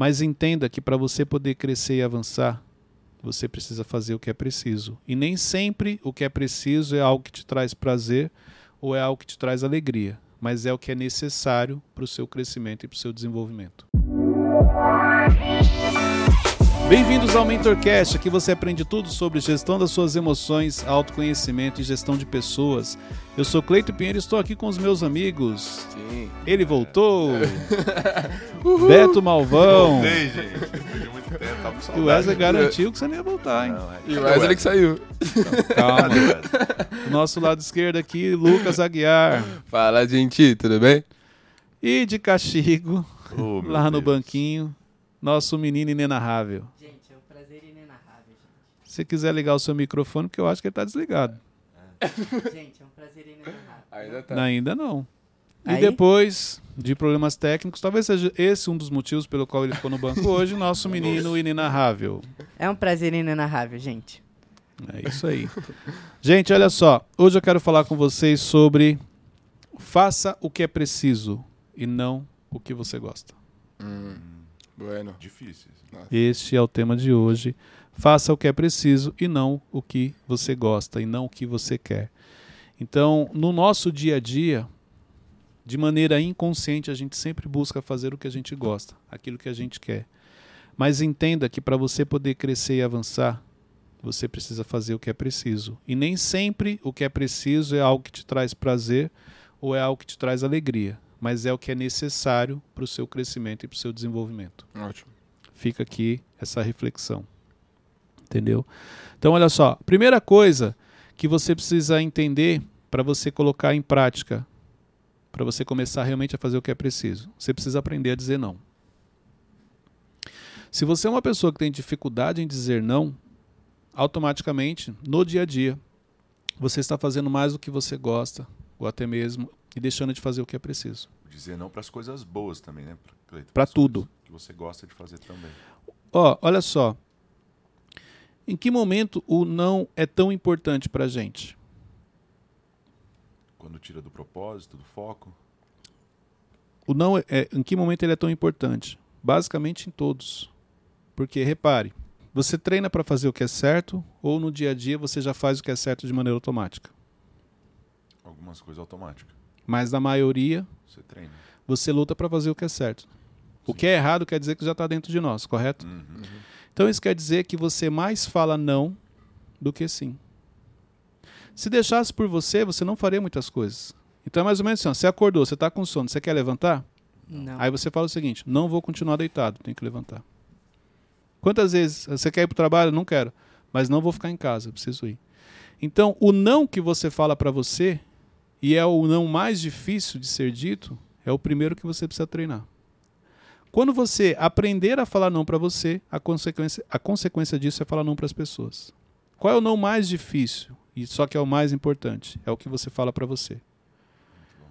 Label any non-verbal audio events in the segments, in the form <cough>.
Mas entenda que para você poder crescer e avançar, você precisa fazer o que é preciso. E nem sempre o que é preciso é algo que te traz prazer ou é algo que te traz alegria, mas é o que é necessário para o seu crescimento e para o seu desenvolvimento. Bem-vindos ao MentorCast, aqui você aprende tudo sobre gestão das suas emoções, autoconhecimento e gestão de pessoas. Eu sou Cleito Pinheiro e estou aqui com os meus amigos. Sim. Ele voltou. <laughs> Beto Malvão. Voltei, gente. Depois de muito tempo, tava com E saudade. o Wesley garantiu que você não ia voltar, hein? Não, é- E o Wesley que saiu. Calma. Cadê o Wesley? Do nosso lado esquerdo aqui, Lucas Aguiar. Fala, gente, tudo bem? E de castigo, Oh, lá no Deus. banquinho, nosso menino inenarrável. Gente, é um prazer inenarrável, gente. Se você quiser ligar o seu microfone, porque eu acho que ele está desligado. Gente, é um prazer inenarrável. Ainda tá. Ainda não. E Aí? depois de problemas técnicos, talvez seja esse um dos motivos pelo qual ele ficou no banco <laughs> hoje, nosso menino inenarrável. É um prazer inenarrável, gente. É isso aí. Gente, olha só. Hoje eu quero falar com vocês sobre faça o que é preciso e não o que você gosta. Hum, bueno. Difícil. Este é o tema de hoje. Faça o que é preciso e não o que você gosta e não o que você quer. Então, no nosso dia a dia, de maneira inconsciente, a gente sempre busca fazer o que a gente gosta, aquilo que a gente quer. Mas entenda que para você poder crescer e avançar, você precisa fazer o que é preciso. E nem sempre o que é preciso é algo que te traz prazer ou é algo que te traz alegria, mas é o que é necessário para o seu crescimento e para o seu desenvolvimento Ótimo. fica aqui essa reflexão. Entendeu? Então, olha só. Primeira coisa que você precisa entender para você colocar em prática, para você começar realmente a fazer o que é preciso, você precisa aprender a dizer não. Se você é uma pessoa que tem dificuldade em dizer não, automaticamente, no dia a dia, você está fazendo mais do que você gosta, ou até mesmo, e deixando de fazer o que é preciso. Dizer não para as coisas boas também, né? Cleiton? As tudo. Que você gosta de fazer também. Ó, olha só. Em que momento o não é tão importante pra gente? Quando tira do propósito, do foco. O não é, é- em que momento ele é tão importante? Basicamente em todos. Porque repare, você treina pra fazer o que é certo ou no dia a dia você já faz o que é certo de maneira automática. Algumas coisas automáticas. Mas na maioria Você treina. você luta pra fazer o que é certo. O que é errado quer dizer que já está dentro de nós, correto? Uhum. Então isso quer dizer que você mais fala não do que sim. Se deixasse por você, você não faria muitas coisas. Então é mais ou menos assim, ó, você acordou, você está com sono, você quer levantar? Não. Aí você fala o seguinte, não vou continuar deitado, tenho que levantar. Quantas vezes você quer ir para o trabalho? Não quero, mas não vou ficar em casa, eu preciso ir. Então o não que você fala para você, e é o não mais difícil de ser dito, é o primeiro que você precisa treinar. Quando você aprender a falar não para você, a consequência, a consequência disso é falar não para as pessoas. Qual é o não mais difícil? E só que é o mais importante, é o que você fala para você.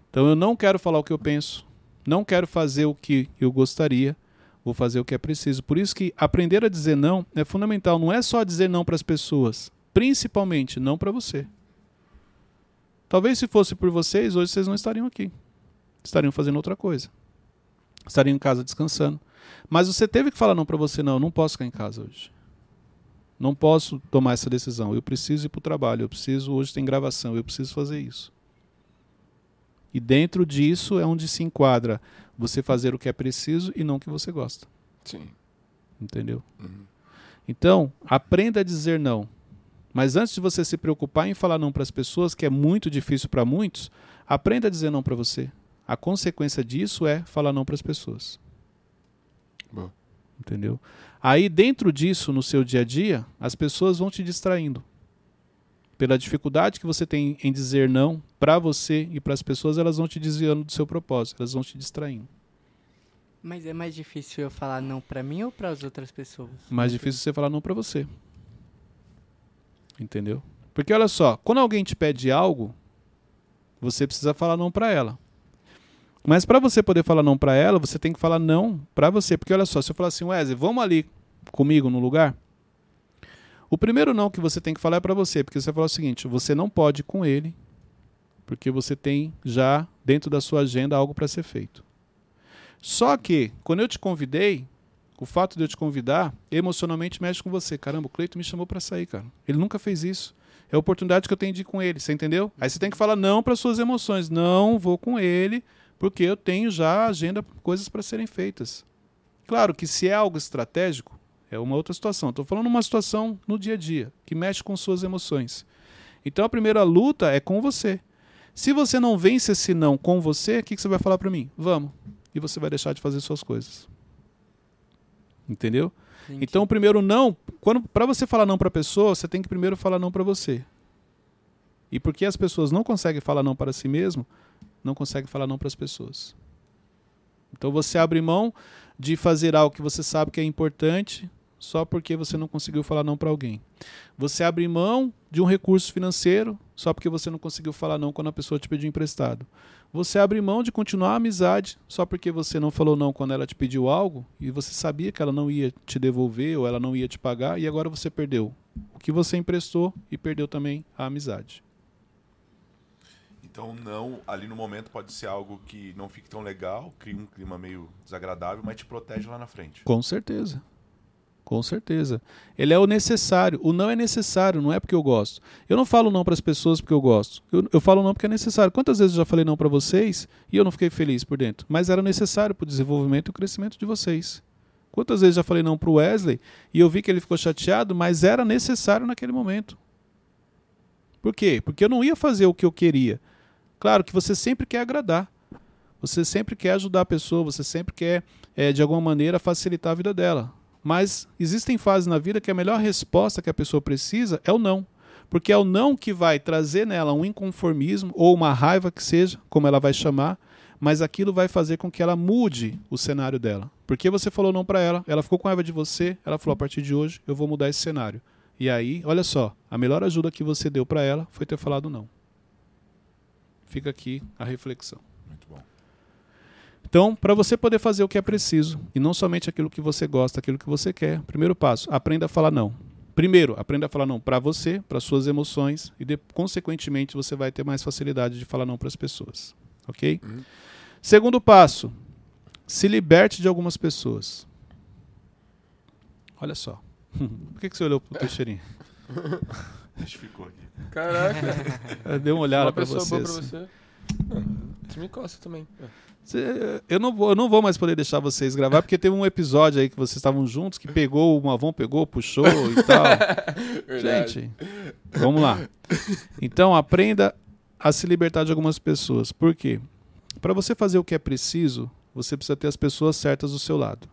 Então eu não quero falar o que eu penso, não quero fazer o que eu gostaria, vou fazer o que é preciso. Por isso que aprender a dizer não é fundamental, não é só dizer não para as pessoas, principalmente não para você. Talvez se fosse por vocês, hoje vocês não estariam aqui. Estariam fazendo outra coisa estariam em casa descansando. Mas você teve que falar não para você, não, eu não posso ficar em casa hoje. Não posso tomar essa decisão. Eu preciso ir para o trabalho, eu preciso, hoje tem gravação, eu preciso fazer isso. E dentro disso é onde se enquadra você fazer o que é preciso e não o que você gosta. Sim. Entendeu? Uhum. Então, aprenda a dizer não. Mas antes de você se preocupar em falar não para as pessoas, que é muito difícil para muitos, aprenda a dizer não para você. A consequência disso é falar não para as pessoas. Boa. Entendeu? Aí, dentro disso, no seu dia a dia, as pessoas vão te distraindo. Pela dificuldade que você tem em dizer não para você e para as pessoas, elas vão te desviando do seu propósito, elas vão te distraindo. Mas é mais difícil eu falar não pra mim ou para as outras pessoas? Mais difícil você falar não para você. Entendeu? Porque olha só, quando alguém te pede algo, você precisa falar não para ela. Mas para você poder falar não para ela, você tem que falar não para você. Porque olha só, se eu falar assim, Wesley, vamos ali comigo no lugar. O primeiro não que você tem que falar é para você, porque você fala o seguinte: você não pode ir com ele, porque você tem já dentro da sua agenda algo para ser feito. Só que, quando eu te convidei, O fato de eu te convidar, emocionalmente mexe com você. Caramba, o Cleito me chamou pra sair, cara. Ele nunca fez isso. É a oportunidade que eu tenho de ir com ele, você entendeu? Aí você tem que falar não para suas emoções. Não vou com ele, porque eu tenho já agenda, coisas para serem feitas. Claro que se é algo estratégico, é uma outra situação. Estou falando uma situação no dia a dia, que mexe com suas emoções. Então a primeira luta é com você. Se você não vence esse não com você, o que, que você vai falar para mim? Vamos. E você vai deixar de fazer suas coisas. Entendeu? Entendi. Então, primeiro não, quando para você falar não para a pessoa, você tem que primeiro falar não para você. E porque as pessoas não conseguem falar não para si mesmo, não conseguem falar não para as pessoas. Então você abre mão de fazer algo que você sabe que é importante só porque você não conseguiu falar não para alguém. Você abre mão de um recurso financeiro só porque você não conseguiu falar não quando a pessoa te pediu emprestado. Você abre mão de continuar a amizade só porque você não falou não quando ela te pediu algo e você sabia que ela não ia te devolver ou ela não ia te pagar e agora você perdeu o que você emprestou e perdeu também a amizade. Então, não, ali no momento pode ser algo que não fique tão legal, cria um clima meio desagradável, mas te protege lá na frente. Com certeza. Com certeza. Ele é o necessário. O não é necessário, não é porque eu gosto. Eu não falo não para as pessoas porque eu gosto. Eu, eu falo não porque é necessário. Quantas vezes eu já falei não para vocês e eu não fiquei feliz por dentro? Mas era necessário para o desenvolvimento e o crescimento de vocês. Quantas vezes já falei não para o Wesley e eu vi que ele ficou chateado, mas era necessário naquele momento. Por quê? Porque eu não ia fazer o que eu queria. Claro que você sempre quer agradar. Você sempre quer ajudar a pessoa, você sempre quer, é, de alguma maneira, facilitar a vida dela. Mas existem fases na vida que a melhor resposta que a pessoa precisa é o não. Porque é o não que vai trazer nela um inconformismo ou uma raiva que seja, como ela vai chamar, mas aquilo vai fazer com que ela mude o cenário dela. Porque você falou não para ela, ela ficou com raiva de você, ela falou a partir de hoje eu vou mudar esse cenário. E aí, olha só, a melhor ajuda que você deu para ela foi ter falado não. Fica aqui a reflexão. Então, para você poder fazer o que é preciso, e não somente aquilo que você gosta, aquilo que você quer, primeiro passo, aprenda a falar não. Primeiro, aprenda a falar não para você, para suas emoções, e de, consequentemente você vai ter mais facilidade de falar não para as pessoas. Ok? Uhum. Segundo passo, se liberte de algumas pessoas. Olha só. <laughs> Por que, que você olhou pro Teixeirinha? <laughs> ficou aqui. Caraca, <laughs> Deu uma olhada uma para pessoa você. boa pra assim. você. Você me costa também. É. Eu não, vou, eu não vou mais poder deixar vocês gravar, porque teve um episódio aí que vocês estavam juntos que pegou, o Avon pegou, puxou e <laughs> tal. Verdade. Gente, vamos lá. Então, aprenda a se libertar de algumas pessoas. Por quê? Para você fazer o que é preciso, você precisa ter as pessoas certas do seu lado.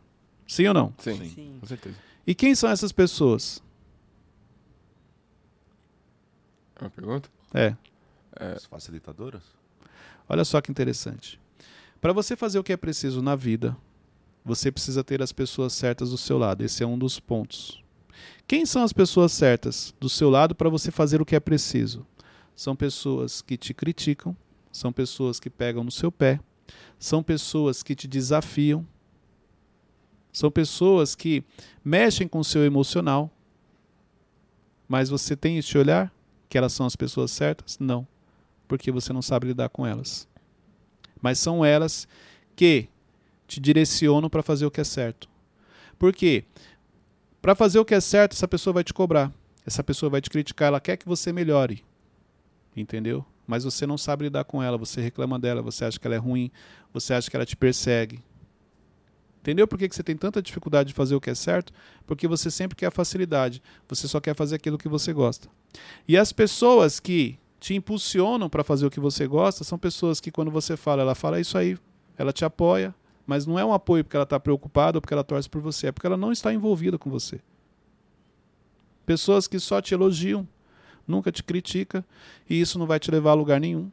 Sim ou não? Sim, Sim. com certeza. E quem são essas pessoas? É uma pergunta? É, É, As facilitadoras? olha só que interessante. Para você fazer o que é preciso na vida, você precisa ter as pessoas certas do seu lado. Esse é um dos pontos. Quem são as pessoas certas do seu lado para você fazer o que é preciso? São pessoas que te criticam, são pessoas que pegam no seu pé, são pessoas que te desafiam, são pessoas que mexem com o seu emocional. Mas você tem este olhar que elas são as pessoas certas? Não, porque você não sabe lidar com elas. Mas são elas que te direcionam para fazer o que é certo. Por quê? Para fazer o que é certo, essa pessoa vai te cobrar. Essa pessoa vai te criticar, ela quer que você melhore. Entendeu? Mas você não sabe lidar com ela, você reclama dela, você acha que ela é ruim, você acha que ela te persegue. Entendeu por que você tem tanta dificuldade de fazer o que é certo? Porque você sempre quer a facilidade, você só quer fazer aquilo que você gosta. E as pessoas que te impulsionam para fazer o que você gosta são pessoas que, quando você fala, ela fala "É isso aí, ela te apoia, mas não é um apoio porque ela está preocupada ou porque ela torce por você, é porque ela não está envolvida com você. Pessoas que só te elogiam, nunca te critica, e isso não vai te levar a lugar nenhum.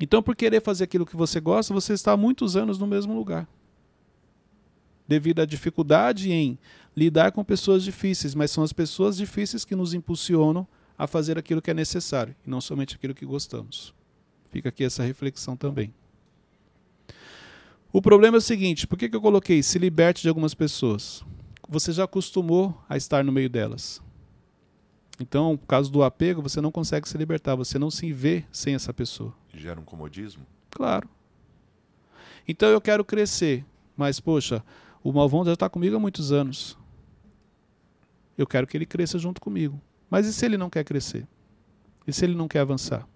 Então, por querer fazer aquilo que você gosta, você está há muitos anos no mesmo lugar. Devido à dificuldade em lidar com pessoas difíceis, mas são as pessoas difíceis que nos impulsionam a fazer aquilo que é necessário, e não somente aquilo que gostamos. Fica aqui essa reflexão também. O problema é o seguinte: por que, que eu coloquei se liberte de algumas pessoas? Você já acostumou a estar no meio delas. Então, por causa do apego, você não consegue se libertar, você não se vê sem essa pessoa. Gera um comodismo? Claro. Então eu quero crescer, mas poxa, O Malvão já está comigo há muitos anos. Eu quero que ele cresça junto comigo. Mas e se ele não quer crescer? E se ele não quer avançar?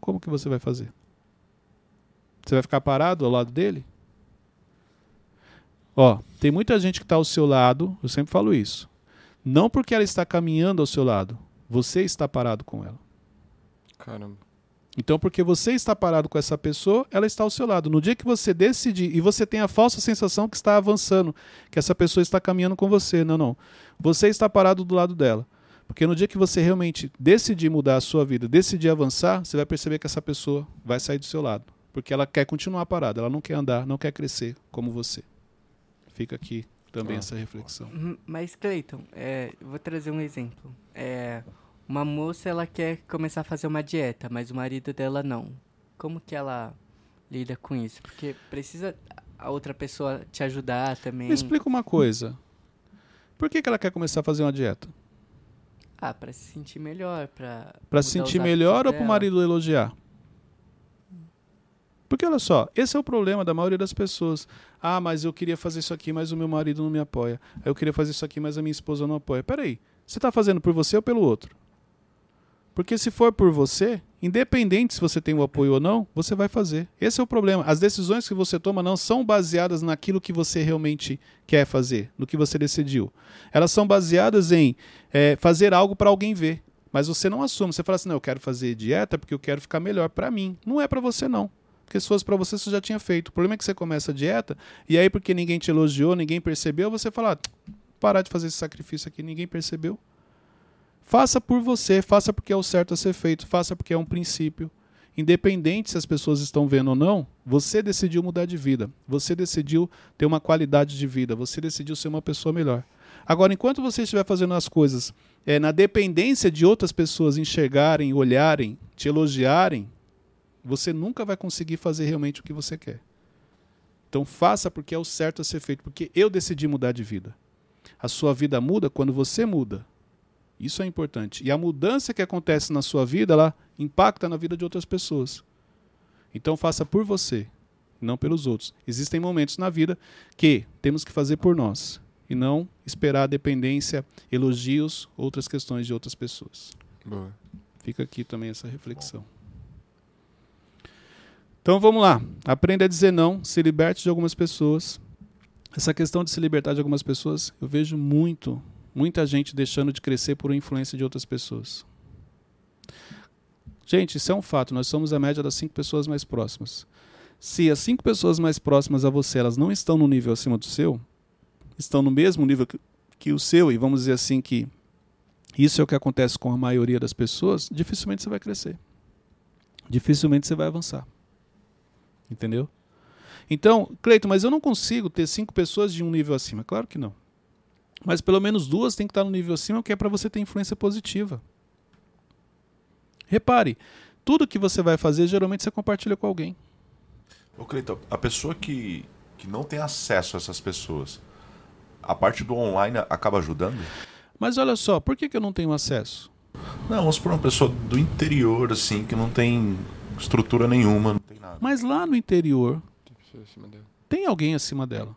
Como que você vai fazer? Você vai ficar parado ao lado dele? Ó, tem muita gente que está ao seu lado, eu sempre falo isso. Não porque ela está caminhando ao seu lado, você está parado com ela. Caramba. Então, porque você está parado com essa pessoa, ela está ao seu lado. No dia que você decidir e você tem a falsa sensação que está avançando, que essa pessoa está caminhando com você, não, não. Você está parado do lado dela. Porque no dia que você realmente decidir mudar a sua vida, decidir avançar, você vai perceber que essa pessoa vai sair do seu lado. Porque ela quer continuar parada, ela não quer andar, não quer crescer como você. Fica aqui também Ah. essa reflexão. Hum, Mas, Cleiton, é, eu vou trazer um exemplo. É, uma moça, ela quer começar a fazer uma dieta, mas o marido dela não. Como que ela lida com isso? Porque precisa a outra pessoa te ajudar também. Me explica uma coisa. Por que, que ela quer começar a fazer uma dieta? Ah, pra se sentir melhor, pra... Mudar se sentir melhor ou para o dela. marido elogiar? Porque olha só, esse é o problema da maioria das pessoas. Ah, mas eu queria fazer isso aqui, mas o meu marido não me apoia. Eu queria fazer isso aqui, mas a minha esposa não apoia. Peraí, você está fazendo por você ou pelo outro? Porque se for por você, independente se você tem o apoio ou não, você vai fazer. Esse é o problema. As decisões que você toma não são baseadas naquilo que você realmente quer fazer, no que você decidiu. Elas são baseadas em eh, fazer algo para alguém ver. Mas você não assume. Você fala assim: não, eu quero fazer dieta porque eu quero ficar melhor para mim. Não é para você, não. Porque se fosse para você, você já tinha feito. O problema é que você começa a dieta e aí, porque ninguém te elogiou, ninguém percebeu, você fala: ah, parar de fazer esse sacrifício aqui, ninguém percebeu. Faça por você, faça porque é o certo a ser feito, faça porque é um princípio. Independente se as pessoas estão vendo ou não, você decidiu mudar de vida. Você decidiu ter uma qualidade de vida. Você decidiu ser uma pessoa melhor. Agora, enquanto você estiver fazendo as coisas é, na dependência de outras pessoas enxergarem, olharem, te elogiarem, você nunca vai conseguir fazer realmente o que você quer. Então faça porque é o certo a ser feito, porque eu decidi mudar de vida. A sua vida muda quando você muda. Isso é importante. E a mudança que acontece na sua vida, ela impacta na vida de outras pessoas. Então faça por você, não pelos outros. Existem momentos na vida que temos que fazer por nós e não esperar dependência, elogios, outras questões de outras pessoas. Boa. Fica aqui também essa reflexão. Então vamos lá. Aprenda a dizer não, se liberte de algumas pessoas. Essa questão de se libertar de algumas pessoas, eu vejo muito, muita gente deixando de crescer por influência de outras pessoas. Gente, isso é um fato. Nós somos a média das cinco pessoas mais próximas. Se as cinco pessoas mais próximas a você elas não estão no nível acima do seu, estão no mesmo nível que, o seu, e vamos dizer assim que isso é o que acontece com a maioria das pessoas, dificilmente você vai crescer. Dificilmente você vai avançar. Entendeu? Então, Cleiton, mas eu não consigo ter cinco pessoas de um nível acima. Claro que não. Mas pelo menos duas tem que estar no nível acima, que é para você ter influência positiva. Repare, tudo que você vai fazer, geralmente você compartilha com alguém. Ô, Cleiton, a pessoa que, que não tem acesso a essas pessoas, a parte do online acaba ajudando? Mas olha só, por que, que eu não tenho acesso? Não, vamos por uma pessoa do interior, assim, que não tem estrutura nenhuma, não tem nada. Mas lá no interior, Tem pessoa acima dela. tem alguém acima dela.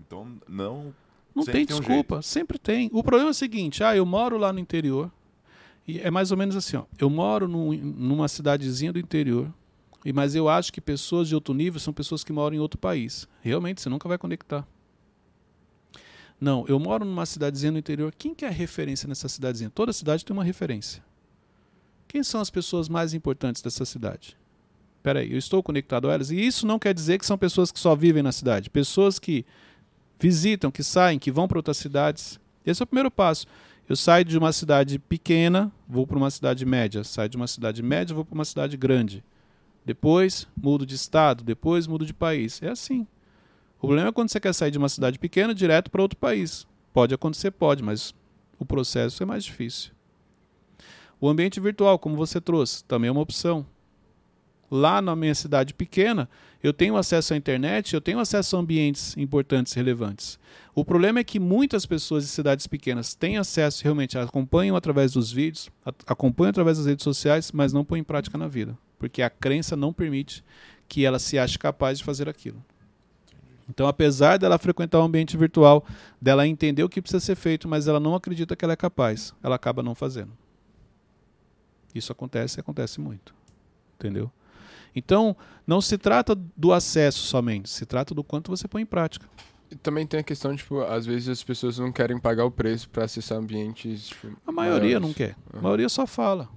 Então, não. Não Sempre tem tem um desculpa, sempre tem. O problema é o seguinte: ah, eu moro lá no interior. E é mais ou menos assim, ó. Eu moro num- numa cidadezinha do interior. E mas eu acho que pessoas de outro nível são pessoas que moram em outro país. Realmente, você nunca vai conectar. Não, eu moro numa cidadezinha no interior. Quem que é a referência nessa cidadezinha? Toda cidade tem uma referência. Quem são as pessoas mais importantes dessa cidade? Peraí, eu estou conectado a elas. E isso não quer dizer que são pessoas que só vivem na cidade. Pessoas que visitam, que saem, que vão para outras cidades. Esse é o primeiro passo. Eu saio de uma cidade pequena, vou para uma cidade média. Saio de uma cidade média, vou para uma cidade grande. Depois mudo de estado, depois mudo de país. É assim. O problema é quando você quer sair de uma cidade pequena direto para outro país. Pode acontecer, pode, mas o processo é mais difícil. O ambiente virtual, como você trouxe, também é uma opção. Lá na minha cidade pequena, eu tenho acesso à internet, eu tenho acesso a ambientes importantes e relevantes. O problema é que muitas pessoas de cidades pequenas têm acesso realmente, acompanham através dos vídeos, acompanham através das redes sociais, mas não põem em prática na vida, porque a crença não permite que ela se ache capaz de fazer aquilo. Então, apesar dela frequentar o ambiente virtual, dela entender o que precisa ser feito, mas ela não acredita que ela é capaz, ela acaba não fazendo. Isso acontece e acontece muito. Entendeu? Então, não se trata do acesso somente, se trata do quanto você põe em prática. E também tem a questão, tipo, às vezes as pessoas não querem pagar o preço pra acessar ambientes, tipo, A maioria maiores. não quer. A Aham. maioria só fala.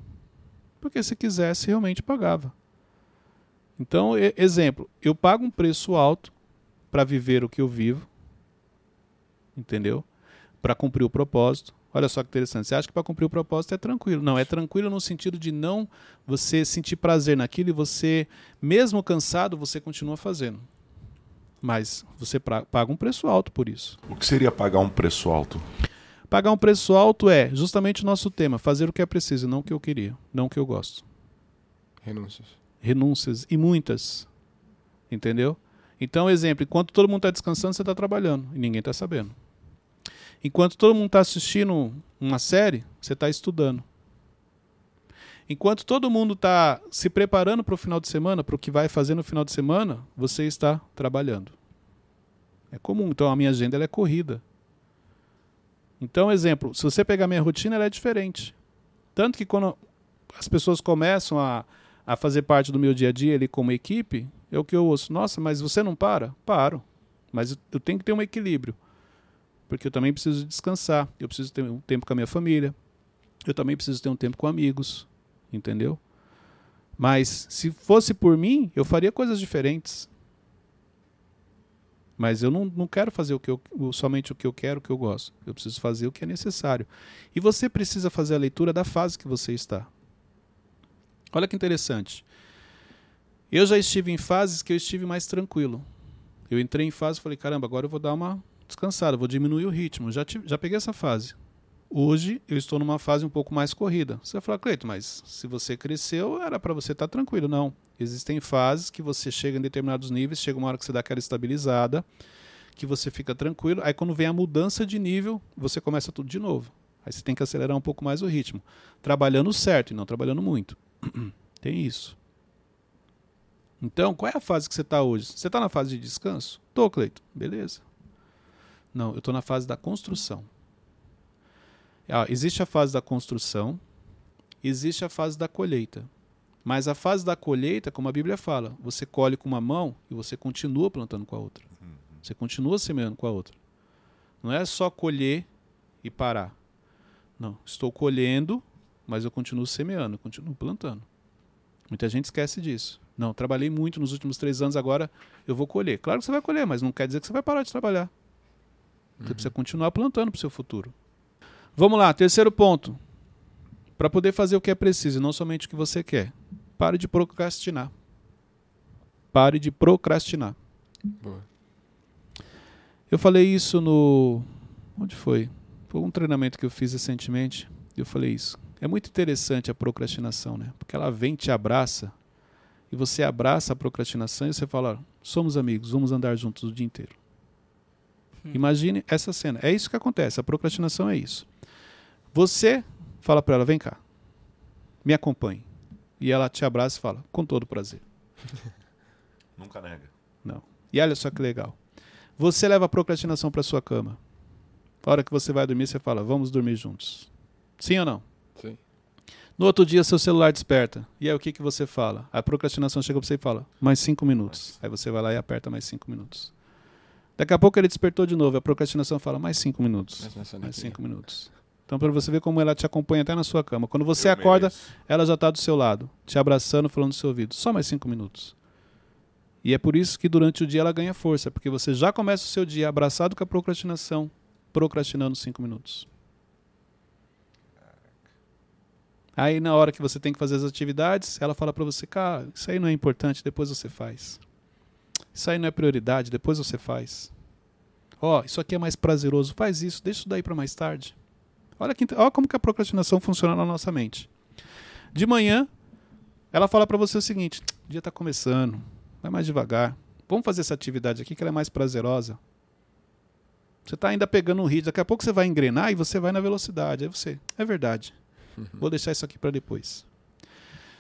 Porque se quisesse, realmente pagava. Então, exemplo, eu pago um preço alto para viver o que eu vivo. Entendeu? Para cumprir o propósito. Olha só que interessante. Você acha que para cumprir o propósito é tranquilo? Não, é tranquilo no sentido de não você sentir prazer naquilo e você, mesmo cansado, você continua fazendo. Mas você pra- paga um preço alto por isso. O que seria pagar um preço alto? Pagar um preço alto é justamente o nosso tema, fazer o que é preciso, não o que eu queria, não o que eu gosto. Renúncias. Renúncias e muitas. Entendeu? Então, exemplo, enquanto todo mundo está descansando, você está trabalhando e ninguém está sabendo. Enquanto todo mundo está assistindo uma série, você está estudando. Enquanto todo mundo está se preparando para o final de semana, para o que vai fazer no final de semana, você está trabalhando. É comum. Então, a minha agenda é corrida. Então, exemplo, se você pegar minha rotina, ela é diferente. Tanto que quando as pessoas começam a, a fazer parte do meu dia a dia ali como equipe, é o que eu ouço. Nossa, mas você não para? Paro. Mas eu tenho que ter um equilíbrio. Porque eu também preciso descansar. Eu preciso ter um tempo com a minha família. Eu também preciso ter um tempo com amigos. Entendeu? Mas se fosse por mim, eu faria coisas diferentes. Mas eu não, não quero fazer o que eu, somente o que eu quero, o que eu gosto. Eu preciso fazer o que é necessário. E você precisa fazer a leitura da fase que você está. Olha que interessante. Eu já estive em fases que eu estive mais tranquilo. Eu entrei em fase e falei, caramba, agora eu vou dar uma descansada, vou diminuir o ritmo. Já, tive- já peguei essa fase. Hoje eu estou numa fase um pouco mais corrida. Você vai falar, Cleito, mas se você cresceu, era para você estar tranquilo. Não. Existem fases que você chega em determinados níveis, chega uma hora que você dá aquela estabilizada, que você fica tranquilo. Aí quando vem a mudança de nível, você começa tudo de novo. Aí você tem que acelerar um pouco mais o ritmo. Trabalhando certo e não trabalhando muito. <clears throat> Tem isso. Então, qual é a fase que você está hoje? Você está na fase de descanso? Tô, Cleito. Beleza. Não, eu estou na fase da construção. Ah, existe a fase da construção, existe a fase da colheita. Mas a fase da colheita, como a Bíblia fala, você colhe com uma mão e você continua plantando com a outra. Você continua semeando com a outra. Não é só colher e parar. Não, estou colhendo, mas eu continuo semeando, eu continuo plantando. Muita gente esquece disso. Não, trabalhei muito nos últimos três anos, agora eu vou colher. Claro que você vai colher, mas não quer dizer que você vai parar de trabalhar. Você precisa continuar plantando para o seu futuro. Vamos lá, terceiro ponto. Para poder fazer o que é preciso, e não somente o que você quer. Pare de procrastinar. Pare de procrastinar. Boa. Eu falei isso no. Onde foi? Foi um treinamento que eu fiz recentemente. Eu falei isso. É muito interessante a procrastinação, né? Porque ela vem, te abraça. E você abraça a procrastinação e você fala: somos amigos, vamos andar juntos o dia inteiro. Imagine essa cena. É isso que acontece. A procrastinação é isso. Você fala para ela: vem cá, me acompanhe. E ela te abraça e fala: com todo prazer. <laughs> Nunca nega. Não. E olha só que legal. Você leva a procrastinação para sua cama. A hora que você vai dormir, você fala: vamos dormir juntos. Sim ou não? Sim. No outro dia, seu celular desperta. E aí, o que, que você fala? A procrastinação chega para você e fala: mais cinco minutos. Aí você vai lá e aperta mais cinco minutos. Daqui a pouco ele despertou de novo. A procrastinação fala: mais cinco minutos. Mais cinco minutos. Então, para você ver como ela te acompanha até na sua cama. Quando você Eu acorda, mereço. ela já está do seu lado, te abraçando, falando no seu ouvido. Só mais cinco minutos. E é por isso que durante o dia ela ganha força, porque você já começa o seu dia abraçado com a procrastinação, procrastinando cinco minutos. Aí na hora que você tem que fazer as atividades, ela fala para você, cara, isso aí não é importante, depois você faz. Isso aí não é prioridade, depois você faz. Ó, isso aqui é mais prazeroso, faz isso, deixa isso daí para mais tarde. Olha, que, olha como que a procrastinação funciona na nossa mente. De manhã, ela fala para você o seguinte: o dia está começando, vai mais devagar. Vamos fazer essa atividade aqui que ela é mais prazerosa. Você está ainda pegando um ritmo, daqui a pouco você vai engrenar e você vai na velocidade. Aí você, é verdade. <laughs> Vou deixar isso aqui para depois.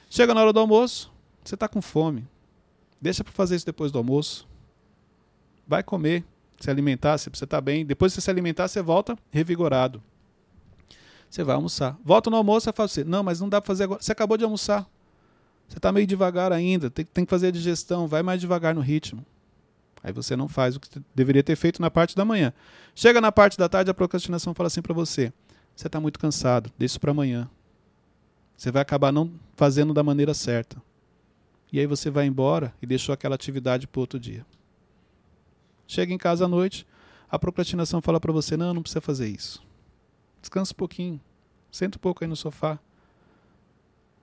Chega na hora do almoço, você está com fome. Deixa para fazer isso depois do almoço. vai comer, se alimentar, se você está bem. Depois que você se alimentar, você volta revigorado. Você vai almoçar. Volta no almoço e fala assim: Não, mas não dá para fazer agora. Você acabou de almoçar. Você está meio devagar ainda. Tem, tem que fazer a digestão. Vai mais devagar no ritmo. Aí você não faz o que deveria ter feito na parte da manhã. Chega na parte da tarde, a procrastinação fala assim para você: Você está muito cansado. Deixa isso para amanhã. Você vai acabar não fazendo da maneira certa. E aí você vai embora e deixou aquela atividade para outro dia. Chega em casa à noite, a procrastinação fala para você: não, não precisa fazer isso. Descansa um pouquinho. Senta um pouco aí no sofá.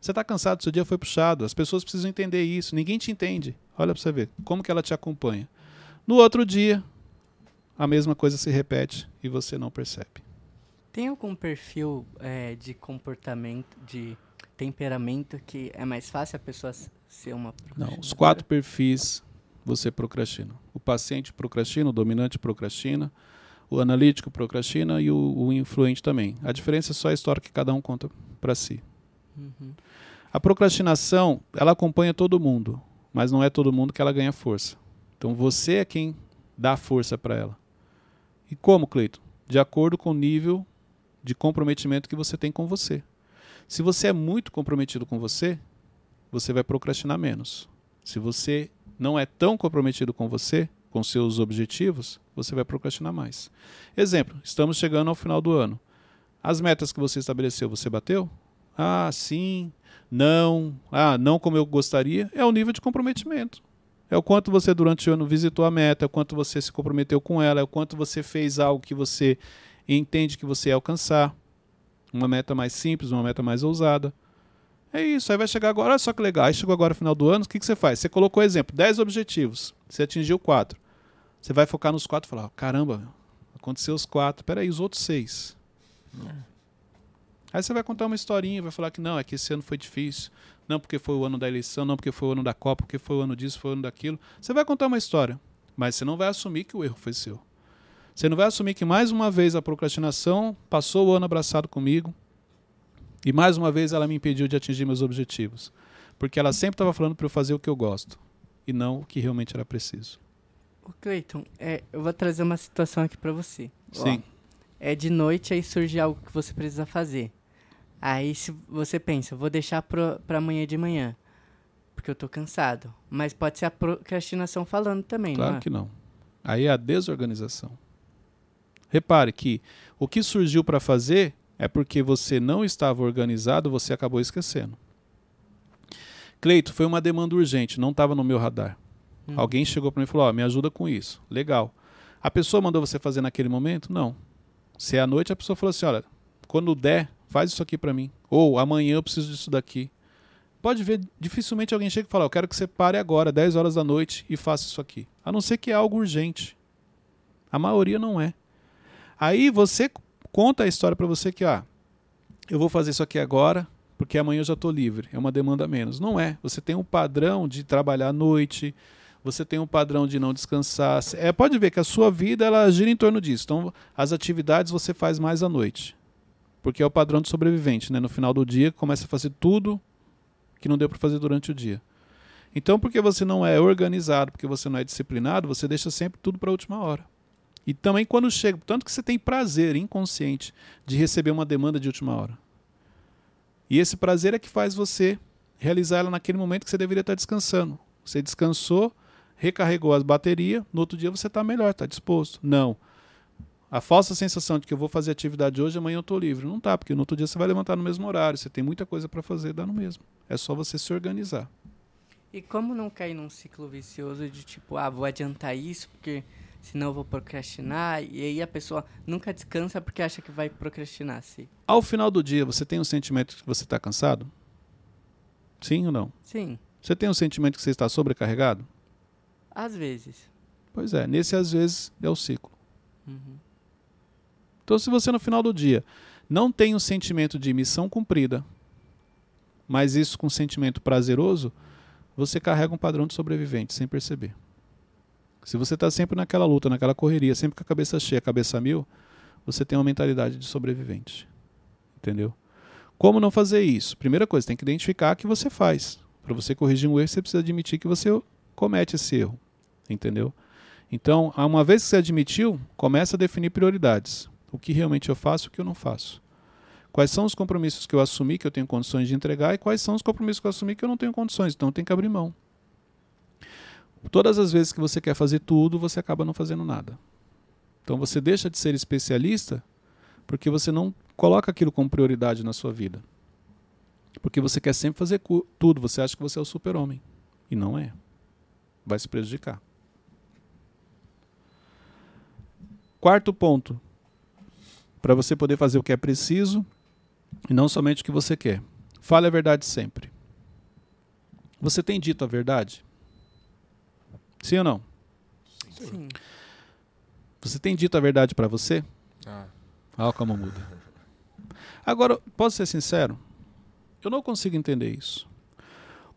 Você está cansado, seu dia foi puxado. As pessoas precisam entender isso. Ninguém te entende. Olha para você ver como que ela te acompanha. No outro dia, a mesma coisa se repete e você não percebe. Tem algum perfil é, de comportamento, de temperamento que é mais fácil a pessoa ser uma Não, os quatro perfis você procrastina. O paciente procrastina, o dominante procrastina, o analítico procrastina e o, o influente também. A diferença é só a história que cada um conta para si. Uhum. A procrastinação, ela acompanha todo mundo, mas não é todo mundo que ela ganha força. Então você é quem dá força para ela. E como, Cleito? De acordo com o nível de comprometimento que você tem com você. Se você é muito comprometido com você, você vai procrastinar menos. Se você não é tão comprometido com você, com seus objetivos, você vai procrastinar mais. Exemplo, estamos chegando ao final do ano. As metas que você estabeleceu, você bateu? Ah, sim, não, ah, não como eu gostaria. É o nível de comprometimento. É o quanto você durante o ano visitou a meta, é o quanto você se comprometeu com ela, é o quanto você fez algo que você entende que você ia alcançar. Uma meta mais simples, uma meta mais ousada. É isso, aí vai chegar agora, olha só que legal. Aí chegou agora no final do ano, o que, que você faz? Você colocou exemplo, 10 objetivos, você atingiu 4. Você vai focar nos 4 e falar, caramba, aconteceu os 4, peraí, os outros 6. É. Aí você vai contar uma historinha, vai falar que não, é que esse ano foi difícil, não porque foi o ano da eleição, não porque foi o ano da Copa, porque foi o ano disso, foi o ano daquilo. Você vai contar uma história, mas você não vai assumir que o erro foi seu. Você não vai assumir que mais uma vez a procrastinação passou o ano abraçado comigo, e mais uma vez ela me impediu de atingir meus objetivos. Porque ela sempre estava falando para eu fazer o que eu gosto e não o que realmente era preciso. O Cleiton, é, eu vou trazer uma situação aqui para você. Sim. Ó, é de noite aí surge algo que você precisa fazer. Aí se você pensa, vou deixar para amanhã de manhã, porque eu tô cansado. Mas pode ser a procrastinação falando também, claro não é? que não. Aí é a desorganização. Repare que o que surgiu para fazer é porque você não estava organizado, você acabou esquecendo. Cleito, foi uma demanda urgente, não estava no meu radar. Hum. Alguém chegou para mim e falou: oh, me ajuda com isso. Legal. A pessoa mandou você fazer naquele momento? Não. Se é à noite, a pessoa falou assim: olha, quando der, faz isso aqui para mim. Ou amanhã eu preciso disso daqui. Pode ver, dificilmente alguém chega e fala: eu quero que você pare agora, 10 horas da noite, e faça isso aqui. A não ser que é algo urgente. A maioria não é. Aí você conta a história para você que, ah, eu vou fazer isso aqui agora, porque amanhã eu já estou livre. É uma demanda menos. Não é. Você tem um padrão de trabalhar à noite, você tem um padrão de não descansar. É, pode ver que a sua vida ela gira em torno disso. Então, as atividades você faz mais à noite. Porque é o padrão do sobrevivente. Né? No final do dia, começa a fazer tudo que não deu para fazer durante o dia. Então, porque você não é organizado, porque você não é disciplinado, você deixa sempre tudo para a última hora. E também quando chega, tanto que você tem prazer inconsciente de receber uma demanda de última hora. E esse prazer é que faz você realizar ela naquele momento que você deveria estar descansando. Você descansou, recarregou as baterias, no outro dia você está melhor, está disposto. Não. A falsa sensação de que eu vou fazer atividade hoje, amanhã eu estou livre. Não tá, porque no outro dia você vai levantar no mesmo horário, você tem muita coisa para fazer, dá no mesmo. É só você se organizar. E como não cair num ciclo vicioso de tipo, ah, vou adiantar isso porque senão eu vou procrastinar. E aí a pessoa nunca descansa porque acha que vai procrastinar. Sim. Ao final do dia, você tem um sentimento que você está cansado? Sim ou não? Sim. Você tem um sentimento que você está sobrecarregado? Às vezes. Pois é, nesse às vezes é o ciclo. Uhum. Então, se você no final do dia não tem um sentimento de missão cumprida, mas isso com um sentimento prazeroso, você carrega um padrão de sobrevivente sem perceber. Se você está sempre naquela luta, naquela correria, sempre com a cabeça cheia, cabeça mil, você tem uma mentalidade de sobrevivente. Entendeu? Como não fazer isso? Primeira coisa, tem que identificar que você faz. Para você corrigir um erro, você precisa admitir que você comete esse erro. Entendeu? Então, uma vez que você admitiu, começa a definir prioridades. O que realmente eu faço e o que eu não faço. Quais são os compromissos que eu assumi que eu tenho condições de entregar e quais são os compromissos que eu assumi que eu não tenho condições. Então, tenho que abrir mão. Todas as vezes que você quer fazer tudo, você acaba não fazendo nada. Então, você deixa de ser especialista porque você não coloca aquilo como prioridade na sua vida. Porque você quer sempre fazer tudo, você acha que você é o super-homem. E não é. Vai se prejudicar. Quarto ponto. Para você poder fazer o que é preciso e não somente o que você quer. Fale a verdade sempre. Você tem dito a verdade? Sim ou não? Sim. Você tem dito a verdade para você? Ah. Ah, como muda. Agora, posso ser sincero? Eu não consigo entender isso.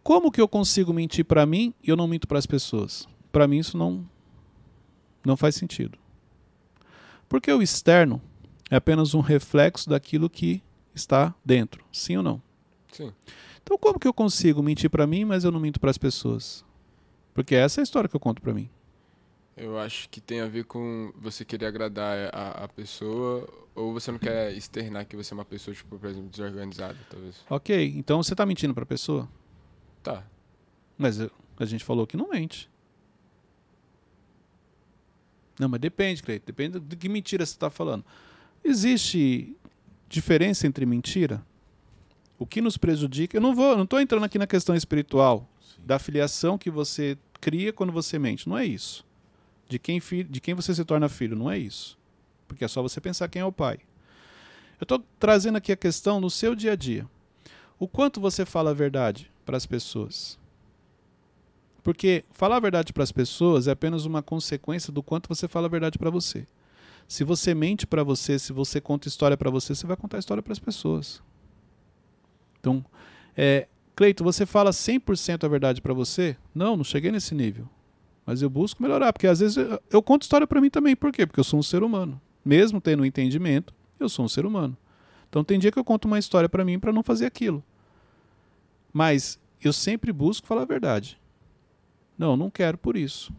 Como que eu consigo mentir para mim e eu não minto para as pessoas? Para mim isso não não faz sentido. Porque o externo é apenas um reflexo daquilo que está dentro, sim ou não? Sim. Então como que eu consigo mentir para mim, mas eu não minto para as pessoas? Porque essa é a história que eu conto para mim. Eu acho que tem a ver com você querer agradar a, a pessoa ou você não quer externar que você é uma pessoa, tipo, por exemplo, desorganizada, talvez. Ok, então você está mentindo para a pessoa? Tá. Mas a gente falou que não mente. Não, mas depende, Cleiton. Depende de que mentira você está falando. Existe diferença entre mentira? O que nos prejudica? Eu não vou, não estou entrando aqui na questão espiritual. Da filiação que você cria quando você mente. Não é isso. De quem, de quem você se torna filho, não é isso. Porque é só você pensar quem é o pai. Eu estou trazendo aqui a questão no seu dia a dia. O quanto você fala a verdade para as pessoas? Porque falar a verdade para as pessoas é apenas uma consequência do quanto você fala a verdade para você. Se você mente para você, se você conta história para você, você vai contar história para as pessoas. Então, é, Cleito, você fala 100% a verdade para você? Não, não cheguei nesse nível. Mas eu busco melhorar, porque às vezes eu, eu conto história para mim também. Por quê? Porque eu sou um ser humano. Mesmo tendo um entendimento, eu sou um ser humano. Então tem dia que eu conto uma história para mim para não fazer aquilo. Mas eu sempre busco falar a verdade. Não, não quero por isso.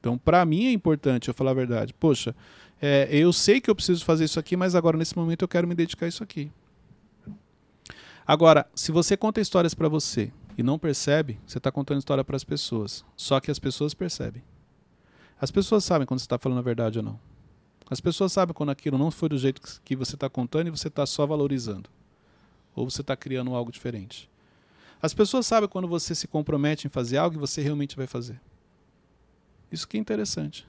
Então, para mim é importante eu falar a verdade. Poxa, é, eu sei que eu preciso fazer isso aqui, mas agora nesse momento eu quero me dedicar a isso aqui. Agora, se você conta histórias para você e não percebe, você está contando história para as pessoas. Só que as pessoas percebem. As pessoas sabem quando você está falando a verdade ou não. As pessoas sabem quando aquilo não foi do jeito que você está contando e você está só valorizando. Ou você está criando algo diferente. As pessoas sabem quando você se compromete em fazer algo e você realmente vai fazer. Isso que é interessante.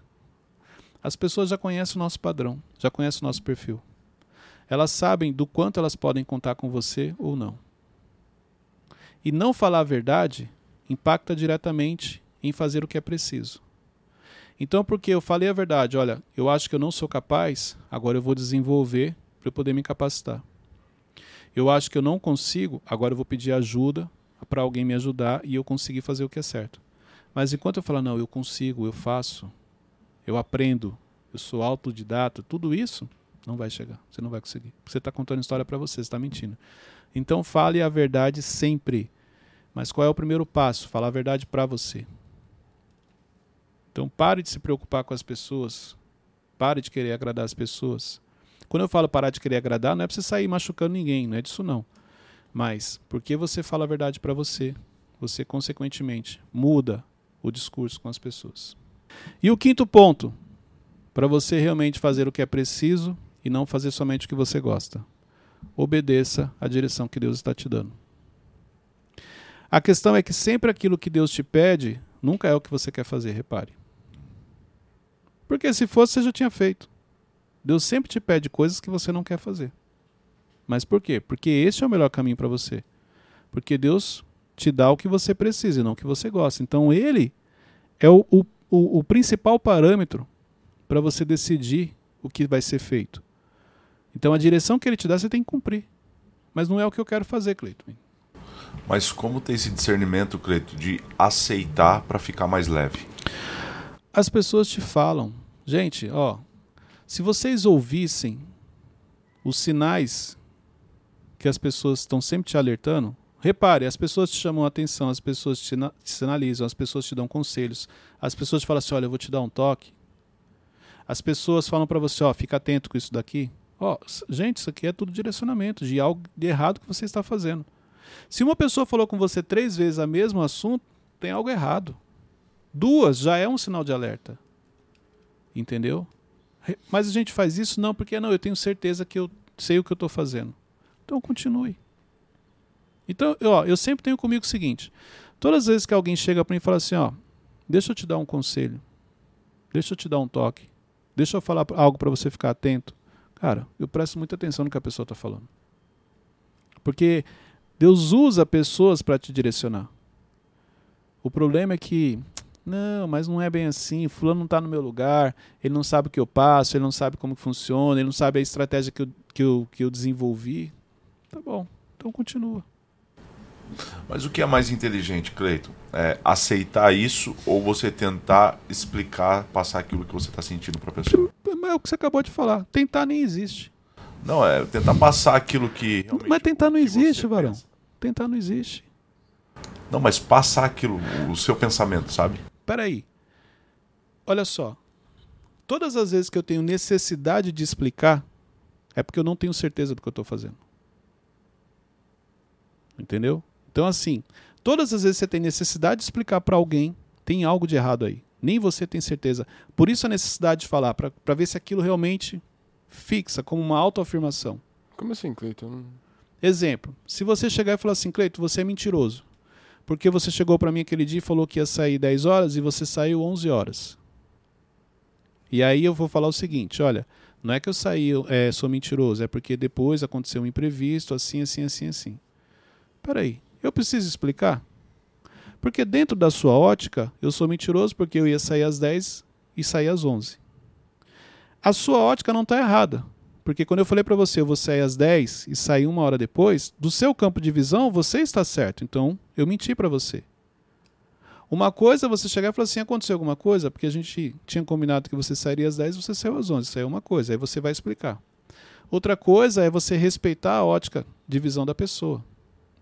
As pessoas já conhecem o nosso padrão, já conhecem o nosso perfil. Elas sabem do quanto elas podem contar com você ou não. E não falar a verdade impacta diretamente em fazer o que é preciso. Então, porque eu falei a verdade, olha, eu acho que eu não sou capaz, agora eu vou desenvolver para eu poder me capacitar. Eu acho que eu não consigo, agora eu vou pedir ajuda para alguém me ajudar e eu conseguir fazer o que é certo. Mas enquanto eu falar, não, eu consigo, eu faço, eu aprendo, eu sou autodidata, tudo isso não vai chegar. Você não vai conseguir. Você está contando história para você, você está mentindo. Então fale a verdade sempre. Mas qual é o primeiro passo? Falar a verdade para você. Então pare de se preocupar com as pessoas. Pare de querer agradar as pessoas. Quando eu falo parar de querer agradar, não é para você sair machucando ninguém, não é disso não. Mas porque você fala a verdade para você, você consequentemente muda o discurso com as pessoas. E o quinto ponto, para você realmente fazer o que é preciso e não fazer somente o que você gosta. Obedeça à direção que Deus está te dando. A questão é que sempre aquilo que Deus te pede nunca é o que você quer fazer, repare. Porque se fosse, você já tinha feito. Deus sempre te pede coisas que você não quer fazer. Mas por quê? Porque esse é o melhor caminho para você. Porque Deus te dá o que você precisa e não o que você gosta. Então ele é o, o, o, o principal parâmetro para você decidir o que vai ser feito. Então a direção que ele te dá você tem que cumprir. Mas não é o que eu quero fazer, Cleiton. Mas como tem esse discernimento, Cleiton, de aceitar para ficar mais leve? As pessoas te falam, gente, ó, se vocês ouvissem os sinais que as pessoas estão sempre te alertando, Repare, as pessoas te chamam a atenção, as pessoas te, te sinalizam, as pessoas te dão conselhos, as pessoas te falam assim: olha, eu vou te dar um toque. As pessoas falam para você: ó, fica atento com isso daqui. Ó, gente, isso aqui é tudo direcionamento de algo de errado que você está fazendo. Se uma pessoa falou com você três vezes o mesmo assunto, tem algo errado. Duas já é um sinal de alerta. Entendeu? Mas a gente faz isso não porque não, eu tenho certeza que eu sei o que eu estou fazendo. Então continue. Então, ó, eu sempre tenho comigo o seguinte: todas as vezes que alguém chega para mim e fala assim, ó, deixa eu te dar um conselho, deixa eu te dar um toque, deixa eu falar algo para você ficar atento, cara, eu presto muita atenção no que a pessoa está falando, porque Deus usa pessoas para te direcionar. O problema é que não, mas não é bem assim. Fulano não está no meu lugar, ele não sabe o que eu passo, ele não sabe como funciona, ele não sabe a estratégia que eu, que eu, que eu desenvolvi. Tá bom, então continua. Mas o que é mais inteligente, Cleiton? É aceitar isso ou você tentar explicar, passar aquilo que você está sentindo para a pessoa? Mas é o que você acabou de falar. Tentar nem existe. Não, é tentar passar aquilo que. Mas tentar não existe, Varão. pensa. Tentar não existe. Não, mas passar aquilo, o seu pensamento, sabe? Peraí. Olha só. Todas as vezes que eu tenho necessidade de explicar, é porque eu não tenho certeza do que eu estou fazendo. Entendeu? Então, assim, todas as vezes que você tem necessidade de explicar para alguém, tem algo de errado aí. Nem você tem certeza. Por isso a necessidade de falar, para ver se aquilo realmente fixa como uma autoafirmação. Como assim, Cleiton? Exemplo, se você chegar e falar assim, Cleito, você é mentiroso. Porque você chegou para mim aquele dia e falou que ia sair 10 horas e você saiu 11 horas. E aí eu vou falar o seguinte, olha, não é que eu saí, é, sou mentiroso, é porque depois aconteceu um imprevisto, assim, assim, assim, assim. Peraí, eu preciso explicar? Porque dentro da sua ótica, eu sou mentiroso porque eu ia sair às 10 e sair às 11. A sua ótica não está errada. Porque quando eu falei para você, eu vou sair às 10 e sair uma hora depois, do seu campo de visão, você está certo. Então, eu menti para você. Uma coisa é você chegar e falar assim, aconteceu alguma coisa? Porque a gente tinha combinado que você sairia às 10 e você saiu às 11. Isso é uma coisa, aí você vai explicar. Outra coisa é você respeitar a ótica de visão da pessoa.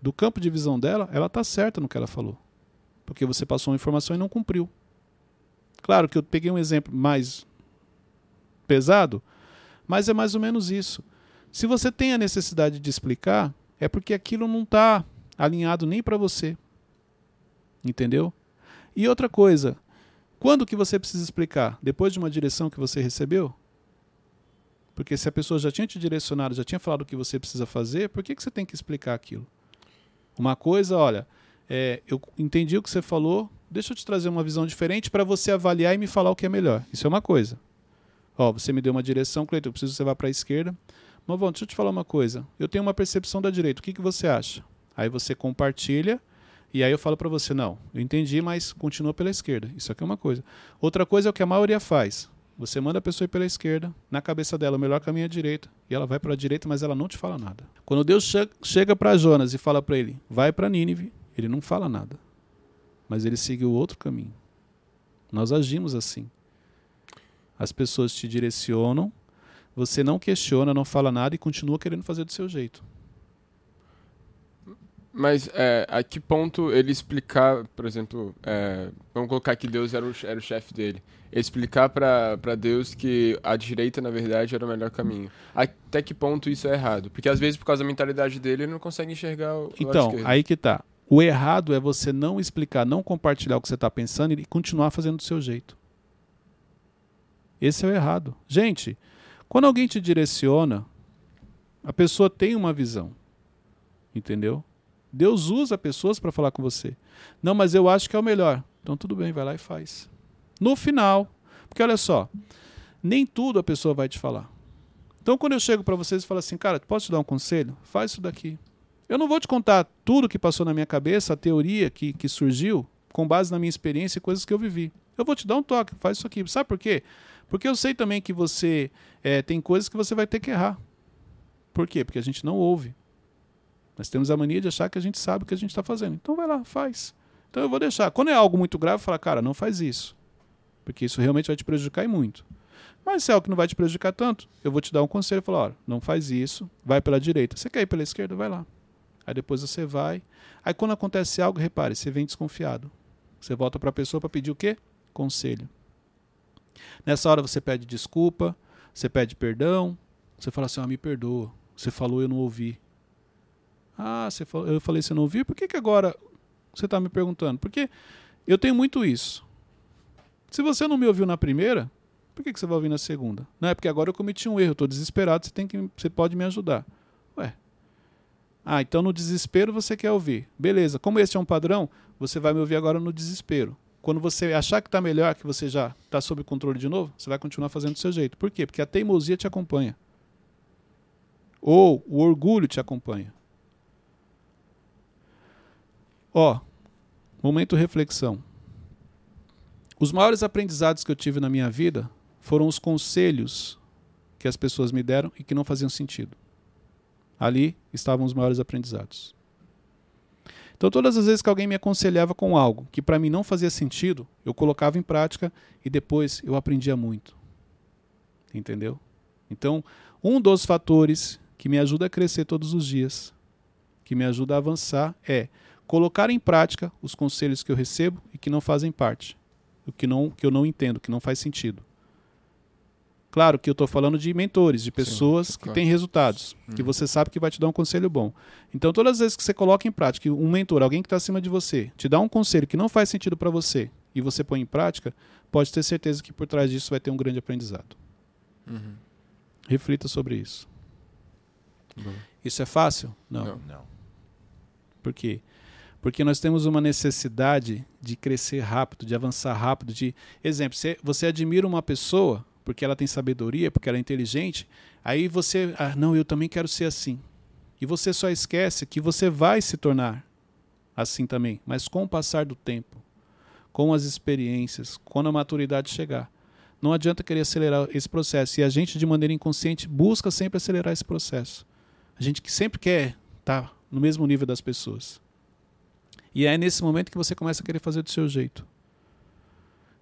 Do campo de visão dela, ela está certa no que ela falou. Porque você passou uma informação e não cumpriu. Claro que eu peguei um exemplo mais pesado, mas é mais ou menos isso. Se você tem a necessidade de explicar, é porque aquilo não está alinhado nem para você. Entendeu? E outra coisa, quando que você precisa explicar? Depois de uma direção que você recebeu? Porque se a pessoa já tinha te direcionado, já tinha falado o que você precisa fazer, por que, que você tem que explicar aquilo? Uma coisa, olha, é, eu entendi o que você falou, deixa eu te trazer uma visão diferente para você avaliar e me falar o que é melhor. Isso é uma coisa. Ó, você me deu uma direção, Cleiton, eu preciso que você vá para a esquerda. Mas, bom, deixa eu te falar uma coisa. Eu tenho uma percepção da direita. O que, que você acha? Aí você compartilha e aí eu falo para você, não, eu entendi, mas continua pela esquerda. Isso aqui é uma coisa. Outra coisa é o que a maioria faz. Você manda a pessoa ir pela esquerda, na cabeça dela o melhor caminho é a direita, e ela vai para a direita, mas ela não te fala nada. Quando Deus che chega para Jonas e fala para ele, vai para Nínive, ele não fala nada. Mas ele seguiu outro caminho. Nós agimos assim. As pessoas te direcionam, você não questiona, não fala nada e continua querendo fazer do seu jeito. Mas é, a que ponto ele explicar, por exemplo, é, vamos colocar que Deus era o, era o chefe dele, ele explicar pra pra Deus que a direita, na verdade, era o melhor caminho. Até que ponto isso é errado? Porque às vezes, por causa da mentalidade dele, ele não consegue enxergar o, Então, aí que tá. O errado é você não explicar, não compartilhar o que você está pensando e continuar fazendo do seu jeito. Esse é o errado. Gente, quando alguém te direciona, a pessoa tem uma visão. Entendeu? Deus usa pessoas para falar com você. Não, mas eu acho que é o melhor. Então tudo bem, vai lá e faz. No final, porque olha só, nem tudo a pessoa vai te falar. Então quando eu chego para vocês e falo assim, cara, posso te dar um conselho? Faz isso daqui. Eu não vou te contar tudo que passou na minha cabeça, a teoria que, que surgiu, com base na minha experiência e coisas que eu vivi. Eu vou te dar um toque, faz isso aqui. Sabe por quê? Porque eu sei também que você é, tem coisas que você vai ter que errar. Por quê? Porque a gente não ouve. Nós temos a mania de achar que a gente sabe o que a gente está fazendo. Então vai lá, faz. Então eu vou deixar. Quando é algo muito grave, falo, cara, não faz isso. Porque isso realmente vai te prejudicar e muito. Mas se é algo que não vai te prejudicar tanto, eu vou te dar um conselho falar, olha, não faz isso, vai pela direita. Você quer ir pela esquerda? Vai lá. Aí depois você vai. Aí quando acontece algo, repare, você vem desconfiado. Você volta para a pessoa para pedir o quê? Conselho. Nessa hora você pede desculpa, você pede perdão, você fala assim: ah, me perdoa. Você falou, eu não ouvi. Ah, você falou, eu falei, você não ouviu? Por que, que agora você está me perguntando? Porque eu tenho muito isso. Se você não me ouviu na primeira, por que, que você vai ouvir na segunda? Não é porque agora eu cometi um erro, estou desesperado, você, tem que, você pode me ajudar. Ué. Ah, então no desespero você quer ouvir. Beleza, como esse é um padrão, você vai me ouvir agora no desespero. Quando você achar que está melhor, que você já está sob controle de novo, você vai continuar fazendo do seu jeito. Por quê? Porque a teimosia te acompanha. Ou o orgulho te acompanha. Ó, momento reflexão. Os maiores aprendizados que eu tive na minha vida foram os conselhos que as pessoas me deram e que não faziam sentido. Ali estavam os maiores aprendizados. Então, todas as vezes que alguém me aconselhava com algo que para mim não fazia sentido, eu colocava em prática e depois eu aprendia muito. Entendeu? Então, um dos fatores que me ajuda a crescer todos os dias, que me ajuda a avançar, é colocar em prática os conselhos que eu recebo e que não fazem parte, o que, não, que eu não entendo, que não faz sentido. Claro que eu estou falando de mentores, de pessoas Sim, que claro. têm resultados, que uhum. você sabe que vai te dar um conselho bom. Então, todas as vezes que você coloca em prática, um mentor, alguém que está acima de você, te dá um conselho que não faz sentido para você e você põe em prática, pode ter certeza que por trás disso vai ter um grande aprendizado. Uhum. Reflita sobre isso. Uhum. Isso é fácil? Não. Não. não. Por quê? Porque nós temos uma necessidade de crescer rápido, de avançar rápido. De exemplo, você, você admira uma pessoa porque ela tem sabedoria, porque ela é inteligente, aí você, ah, não, eu também quero ser assim. E você só esquece que você vai se tornar assim também, mas com o passar do tempo, com as experiências, quando a maturidade chegar. Não adianta querer acelerar esse processo. E a gente, de maneira inconsciente, busca sempre acelerar esse processo. A gente sempre quer estar tá no mesmo nível das pessoas. E é nesse momento que você começa a querer fazer do seu jeito.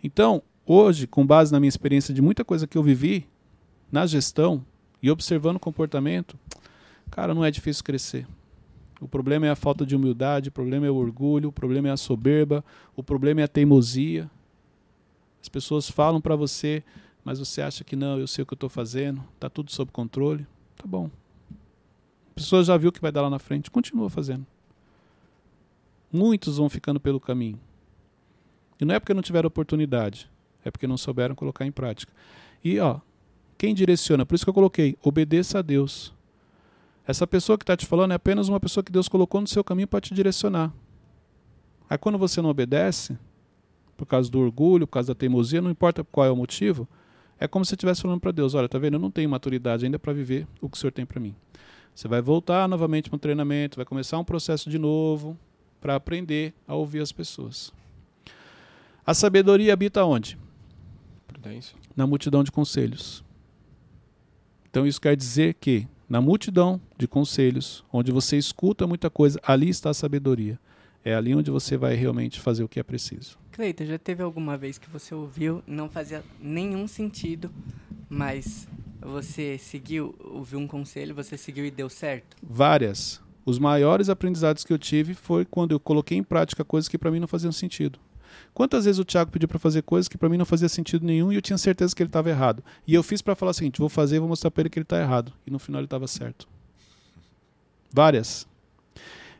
Então, hoje, com base na minha experiência de muita coisa que eu vivi na gestão e observando o comportamento, cara, não é difícil crescer. O problema é a falta de humildade, o problema é o orgulho, o problema é a soberba, o problema é a teimosia. As pessoas falam para você, mas você acha que não, eu sei o que eu estou fazendo, está tudo sob controle. Tá bom. A pessoa já viu o que vai dar lá na frente, continua fazendo. Muitos vão ficando pelo caminho. E não é porque não tiveram oportunidade, é porque não souberam colocar em prática. E ó, quem direciona, por isso que eu coloquei, obedeça a Deus. Essa pessoa que está te falando é apenas uma pessoa que Deus colocou no seu caminho para te direcionar. Aí quando você não obedece, por causa do orgulho, por causa da teimosia, não importa qual é o motivo, é como se você estivesse falando para Deus: olha, tá vendo? Eu não tenho maturidade ainda para viver o que o Senhor tem para mim. Você vai voltar novamente para um treinamento, vai começar um processo de novo para aprender a ouvir as pessoas. A sabedoria habita onde? Prudência. Na multidão de conselhos. Então isso quer dizer que na multidão de conselhos, onde você escuta muita coisa, ali está a sabedoria. É ali onde você vai realmente fazer o que é preciso. Cleita, já teve alguma vez que você ouviu, não fazia nenhum sentido, mas você seguiu, ouviu um conselho, você seguiu e deu certo? Várias. Os maiores aprendizados que eu tive foi quando eu coloquei em prática coisas que para mim não faziam sentido. Quantas vezes o Thiago pediu para fazer coisas que para mim não fazia sentido nenhum e eu tinha certeza que ele estava errado. E eu fiz para falar o seguinte: vou fazer e vou mostrar para ele que ele está errado. E no final ele estava certo. Várias.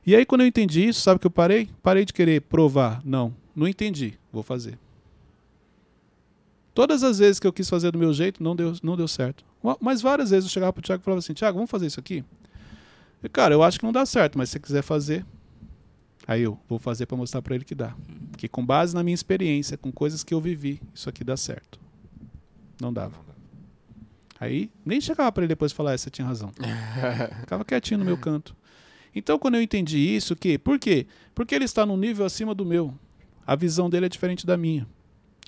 E aí, quando eu entendi isso, sabe que eu parei? Parei de querer provar. Não, não entendi. Vou fazer. Todas as vezes que eu quis fazer do meu jeito, não deu, não deu certo. Mas várias vezes eu chegava para o Thiago e falava assim: Thiago, vamos fazer isso aqui? E, cara, eu acho que não dá certo, mas se você quiser fazer, aí eu vou fazer para mostrar para ele que dá. Porque com base na minha experiência, com coisas que eu vivi, isso aqui dá certo. Não dava. Aí nem chegava para ele depois falar, é, você tinha razão. <laughs> Ficava quietinho no meu canto. Então, quando eu entendi isso, que por quê? Porque ele está num nível acima do meu. A visão dele é diferente da minha.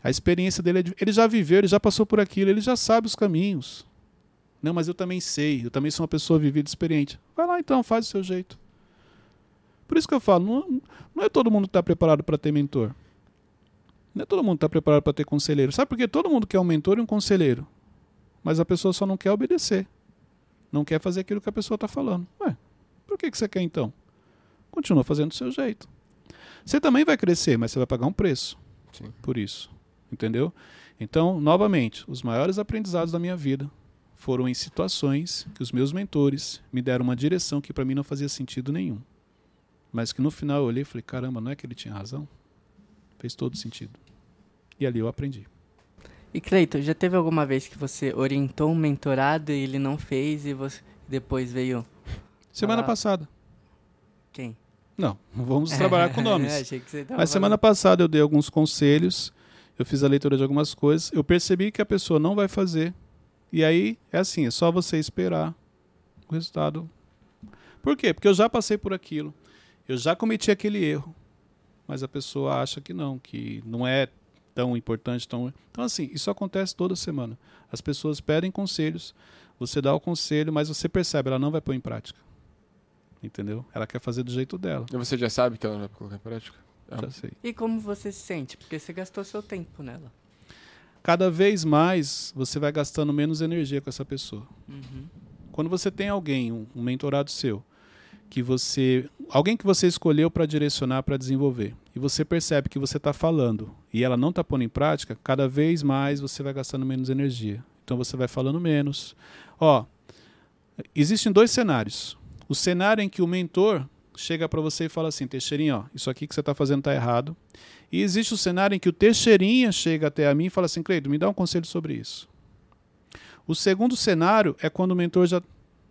A experiência dele é, ele já viveu, ele já passou por aquilo, ele já sabe os caminhos. Não, mas eu também sei, eu também sou uma pessoa vivida, experiente. Vai lá então, faz o seu jeito. Por isso que eu falo, não, não é todo mundo que está preparado para ter mentor. Não é todo mundo que está preparado para ter conselheiro. Sabe por quê? Todo mundo quer um mentor e um conselheiro. Mas a pessoa só não quer obedecer. Não quer fazer aquilo que a pessoa está falando. Ué, por que, que você quer então? continua fazendo do seu jeito. Você também vai crescer, mas você vai pagar um preço Sim. por isso. Entendeu? Então, novamente, os maiores aprendizados da minha vida foram em situações que os meus mentores me deram uma direção que para mim não fazia sentido nenhum. Mas que no final eu olhei e falei: caramba, não é que ele tinha razão? Fez todo sentido. E ali eu aprendi. E Cleiton, já teve alguma vez que você orientou um mentorado e ele não fez e você depois veio Semana passada. quem? Não, vamos <laughs> trabalhar com nomes. <laughs> Mas semana passada eu dei alguns conselhos, eu fiz a leitura de algumas coisas, eu percebi que a pessoa não vai fazer. E aí é assim, é só você esperar o resultado. Por quê? Porque eu já passei por aquilo. Eu já cometi aquele erro. Mas a pessoa acha que não, que não é tão importante, tão. Então assim, isso acontece toda semana. As pessoas pedem conselhos, você dá o conselho, mas você percebe, ela não vai pôr em prática. Entendeu? Ela quer fazer do jeito dela. E você já sabe que ela não vai colocar em prática? Já sei. E como você se sente? Porque você gastou seu tempo nela. Cada vez mais você vai gastando menos energia com essa pessoa. Uhum. Quando você tem alguém, um, um mentorado seu, que você, alguém que você escolheu para direcionar, para desenvolver, e você percebe que você está falando e ela não está pondo em prática, cada vez mais você vai gastando menos energia. Então você vai falando menos. Ó, existem dois cenários. O cenário em que o mentor chega para você e fala assim, Teixeirinha, ó, isso aqui que você está fazendo está errado. E existe o cenário em que o Teixeirinha chega até a mim e fala assim, Cleiton, me dá um conselho sobre isso. O segundo cenário é quando o mentor já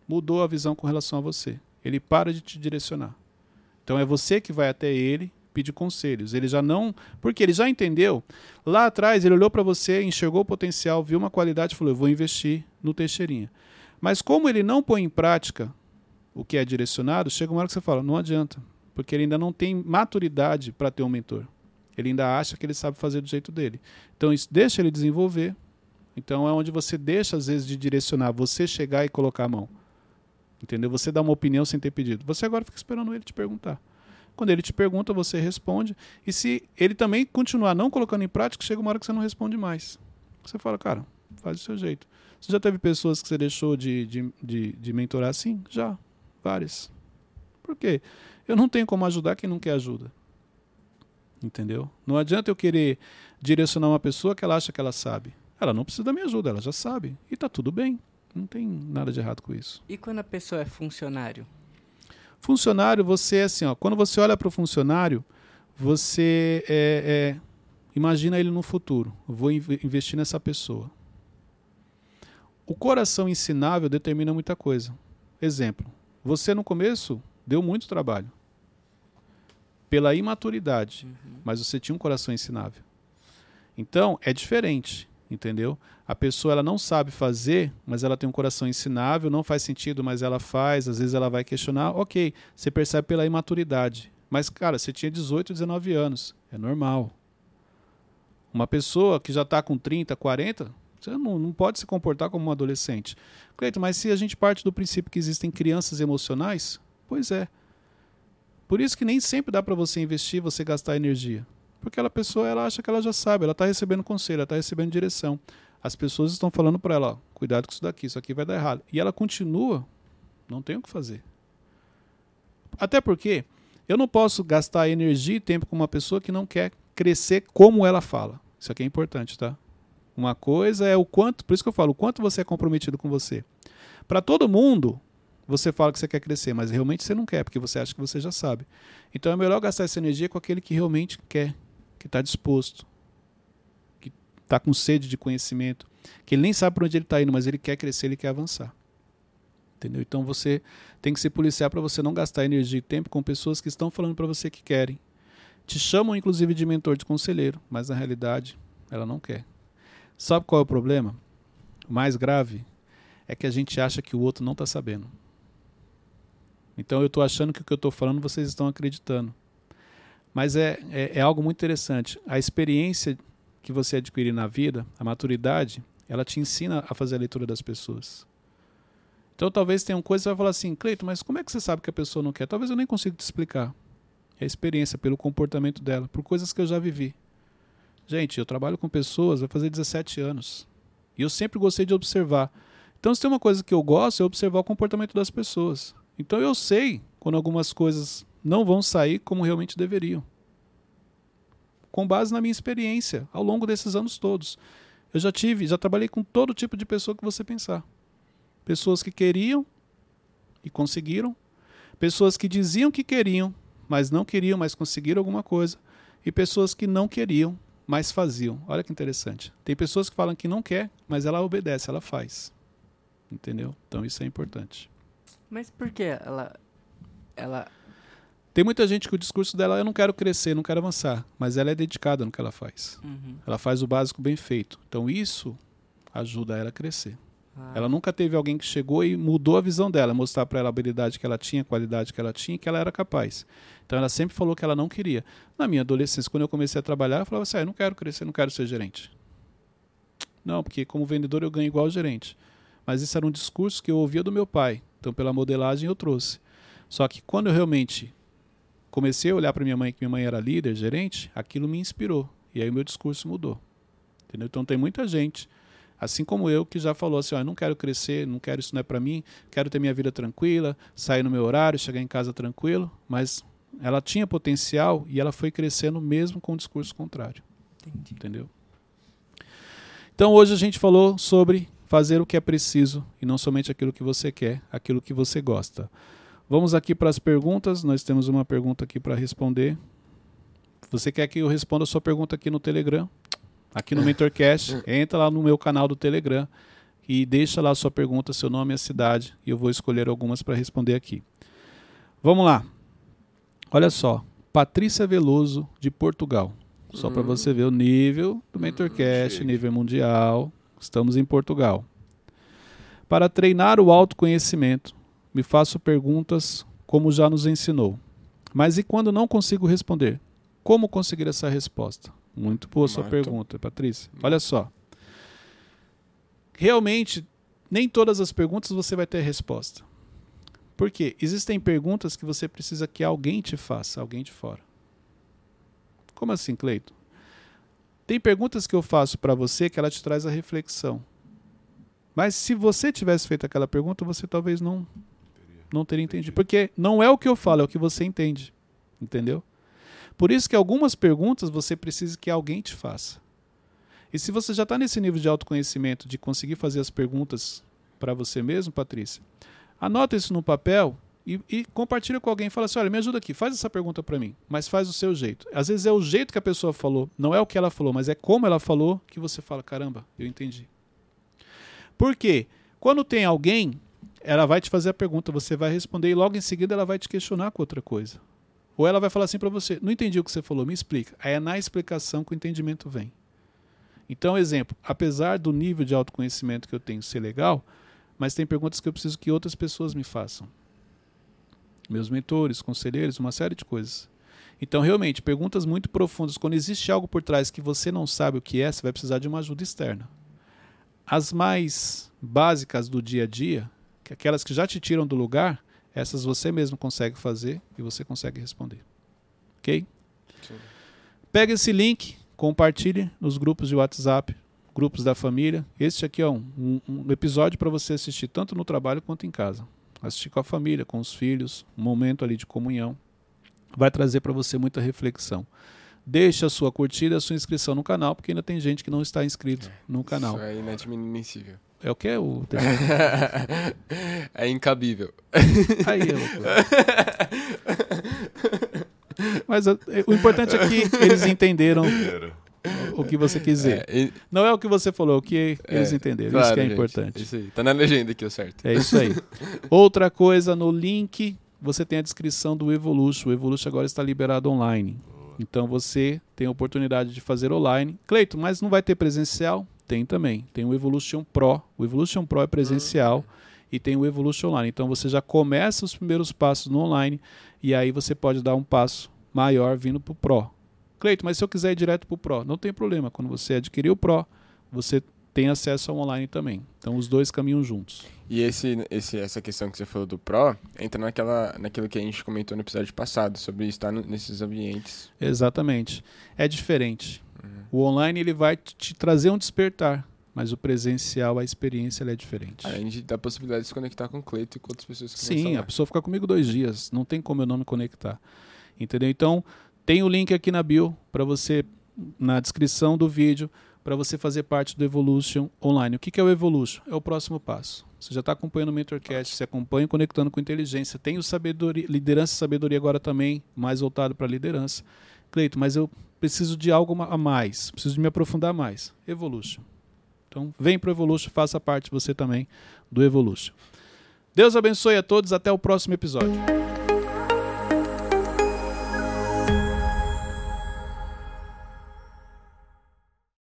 mudou a visão com relação a você. Ele para de te direcionar. Então é você que vai até ele pedir conselhos. Ele já não, porque ele já entendeu. Lá atrás ele olhou para você, enxergou o potencial, viu uma qualidade e falou: "Eu vou investir no Teixeirinha". Mas como ele não põe em prática o que é direcionado, chega uma hora que você fala: "Não adianta", porque ele ainda não tem maturidade para ter um mentor. Ele ainda acha que ele sabe fazer do jeito dele. Então isso deixa ele desenvolver. Então é onde você deixa às vezes de direcionar, você chegar e colocar a mão. Entendeu? Você dá uma opinião sem ter pedido. Você agora fica esperando ele te perguntar. Quando ele te pergunta, você responde. E se ele também continuar não colocando em prática, chega uma hora que você não responde mais. Você fala, cara, faz do seu jeito. Você já teve pessoas que você deixou de, de, de, de mentorar? Sim, já. Várias. Por quê? Eu não tenho como ajudar quem não quer ajuda. Entendeu? Não adianta eu querer direcionar uma pessoa que ela acha que ela sabe. Ela não precisa da minha ajuda, ela já sabe. E tá tudo bem. Não tem nada de errado com isso. E quando a pessoa é funcionário? Funcionário, você é assim, ó, quando você olha para o funcionário, você é, é, imagina ele no futuro. Vou inv- investir nessa pessoa. O coração ensinável determina muita coisa. Exemplo: você no começo deu muito trabalho pela imaturidade, mas você tinha um coração ensinável. Então é diferente, entendeu? A pessoa ela não sabe fazer, mas ela tem um coração ensinável, não faz sentido, mas ela faz, às vezes ela vai questionar, ok, você percebe pela imaturidade. Mas, cara, você tinha 18, 19 anos, é normal. Uma pessoa que já está com 30, 40, você não, não pode se comportar como um adolescente. Cleiton, mas se a gente parte do princípio que existem crianças emocionais, pois é. Por isso que nem sempre dá para você investir, você gastar energia. Porque aquela pessoa ela acha que ela já sabe, ela está recebendo conselho, ela está recebendo direção. As pessoas estão falando para ela, ó, cuidado com isso daqui, isso aqui vai dar errado. E ela continua, não tem o que fazer. Até porque eu não posso gastar energia e tempo com uma pessoa que não quer crescer como ela fala. Isso aqui é importante, tá? Uma coisa é o quanto, por isso que eu falo, o quanto você é comprometido com você. Para todo mundo, você fala que você quer crescer, mas realmente você não quer, porque você acha que você já sabe. Então é melhor gastar essa energia com aquele que realmente quer, que está disposto, que está com sede de conhecimento, que ele nem sabe para onde ele está indo, mas ele quer crescer, ele quer avançar. Entendeu? Então você tem que se policiar para você não gastar energia e tempo com pessoas que estão falando para você que querem. Te chamam inclusive de mentor, de conselheiro, mas na realidade ela não quer. Sabe qual é o problema? O mais grave é que a gente acha que o outro não está sabendo. Então eu estou achando que o que eu estou falando vocês estão acreditando. Mas é, é, é algo muito interessante. A experiência que você adquire na vida, a maturidade, ela te ensina a fazer a leitura das pessoas. Então talvez tenha uma coisa que você vai falar assim, Cleito, mas como é que você sabe que a pessoa não quer? Talvez eu nem consiga te explicar. É a experiência, pelo comportamento dela, por coisas que eu já vivi. Gente, eu trabalho com pessoas, vai fazer 17 anos. E eu sempre gostei de observar. Então, se tem uma coisa que eu gosto, é observar o comportamento das pessoas. Então, eu sei quando algumas coisas não vão sair como realmente deveriam. Com base na minha experiência ao longo desses anos todos. Eu já tive, já trabalhei com todo tipo de pessoa que você pensar. Pessoas que queriam e conseguiram, pessoas que diziam que queriam, mas não queriam, mas conseguiram alguma coisa, e pessoas que não queriam, mas faziam. Olha que interessante. Tem pessoas que falam que não quer, mas ela obedece, ela faz. Entendeu? Então isso é importante. Mas por que ela. Ela. Tem muita gente que o discurso dela eu não quero crescer, não quero avançar, mas ela é dedicada no que ela faz. Uhum. Ela faz o básico bem feito. Então isso ajuda ela a crescer. Ah, Ela nunca teve alguém que chegou e mudou a visão dela, mostrar para ela a habilidade que ela tinha, a qualidade que ela tinha e que ela era capaz. Então ela sempre falou que ela não queria. Na minha adolescência, quando eu comecei a trabalhar, eu falava assim: ah, eu não quero crescer, não quero ser gerente. Não, porque como vendedor eu ganho igual gerente. Mas isso era um discurso que eu ouvia do meu pai. Então pela modelagem eu trouxe. Só que quando eu realmente comecei a olhar para minha mãe, que minha mãe era líder, gerente, aquilo me inspirou. E aí o meu discurso mudou. Entendeu? Então tem muita gente Assim como eu, que já falou assim: ó, não quero crescer, não quero isso não é para mim, quero ter minha vida tranquila, sair no meu horário, chegar em casa tranquilo, mas ela tinha potencial e ela foi crescendo mesmo com o discurso contrário. entendi. Entendeu? Então hoje a gente falou sobre fazer o que é preciso e não somente aquilo que você quer, aquilo que você gosta. Vamos aqui para as perguntas. Nós temos uma pergunta aqui para responder. Você quer que eu responda a sua pergunta aqui no Telegram? Aqui no Mentorcast, <laughs> entra lá no meu canal do Telegram e deixa lá a sua pergunta, seu nome e a cidade, e eu vou escolher algumas para responder aqui. Vamos lá. Olha só, Patrícia Veloso de Portugal. Só para você ver o nível do Mentorcast, chique. nível mundial. Estamos em Portugal. Para treinar o autoconhecimento, me faço perguntas como já nos ensinou. Mas e quando não consigo responder? Como conseguir essa resposta? Muito boa sua pergunta, Patrícia. Olha só. Realmente, nem todas as perguntas você vai ter resposta. Por quê? Existem perguntas que você precisa que alguém te faça, alguém de fora. Como assim, Cleito? Tem perguntas que eu faço para você que ela te traz a reflexão. Mas se você tivesse feito aquela pergunta, você talvez não não teria entendido, porque não é o que eu falo, é o que você entende. Entendeu? Por isso que algumas perguntas você precisa que alguém te faça. E se você já está nesse nível de autoconhecimento, de conseguir fazer as perguntas para você mesmo, Patrícia, anota isso no papel e, e compartilha com alguém. Fala assim: olha, me ajuda aqui, faz essa pergunta para mim, mas faz do seu jeito. Às vezes é o jeito que a pessoa falou, não é o que ela falou, mas é como ela falou que você fala: caramba, eu entendi. Por quê? Quando tem alguém, ela vai te fazer a pergunta, você vai responder e logo em seguida ela vai te questionar com outra coisa. Ou ela vai falar assim para você: não entendi o que você falou, me explica. Aí é na explicação que o entendimento vem. Então, exemplo, apesar do nível de autoconhecimento que eu tenho ser legal, mas tem perguntas que eu preciso que outras pessoas me façam. Meus mentores, conselheiros, uma série de coisas. Então, realmente, perguntas muito profundas. Quando existe algo por trás que você não sabe o que é, você vai precisar de uma ajuda externa. As mais básicas do dia a dia, que aquelas que já te tiram do lugar, essas você mesmo consegue fazer e você consegue responder. Ok? Sim. Pega esse link, compartilhe nos grupos de WhatsApp, grupos da família. Este aqui é um, um, um episódio para você assistir tanto no trabalho quanto em casa. Assistir com a família, com os filhos, um momento ali de comunhão. Vai trazer para você muita reflexão. Deixe a sua curtida, a sua inscrição no canal, porque ainda tem gente que não está inscrito no canal. Isso é inadmissível. É o que? O... <laughs> é incabível. Aí, eu... Mas uh, o importante é que eles entenderam o que você quis dizer. É, e- Não é o que você falou, é o que eles é, entenderam. claro, isso que é gente, importante. Isso aí. Tá na legenda aqui, o certo. É isso aí. <laughs> Outra coisa, no link você tem a descrição do Evolution. O Evolution agora está liberado online. Então você tem a oportunidade de fazer online. Cleito, mas não vai ter presencial? Tem também. Tem o Evolution Pro. O Evolution Pro é presencial e tem o Evolution Online. Então você já começa os primeiros passos no online e aí você pode dar um passo maior vindo para o Pro. Cleito, mas se eu quiser ir direto para o Pro, não tem problema. Quando você adquirir o Pro, você tem acesso ao online também. Então os dois caminham juntos. E esse, esse, essa questão que você falou do Pro entra naquela, naquilo que a gente comentou no episódio passado, sobre estar no- nesses ambientes. Exatamente. É diferente. O online ele vai te trazer um despertar, mas o presencial, a experiência é diferente. Além de da possibilidade de se conectar com o Cleito e com outras pessoas que Sim, a pessoa fica comigo dois dias, não tem como eu não me conectar. Entendeu? Então, tem o link aqui na bio para você, na descrição do vídeo, para você fazer parte do Evolution Online. O que é o Evolution? É o próximo passo. Você já está acompanhando o Mentorcast, você acompanha Conectando com Inteligência. Tem o sabedoria, Liderança e Sabedoria agora também, mais voltado para liderança. Cleito, mas eu preciso de algo a mais, preciso de me aprofundar mais. Evolution. Então, vem para o Evolution, faça parte você também do Evolution. Deus abençoe a todos, até o próximo episódio.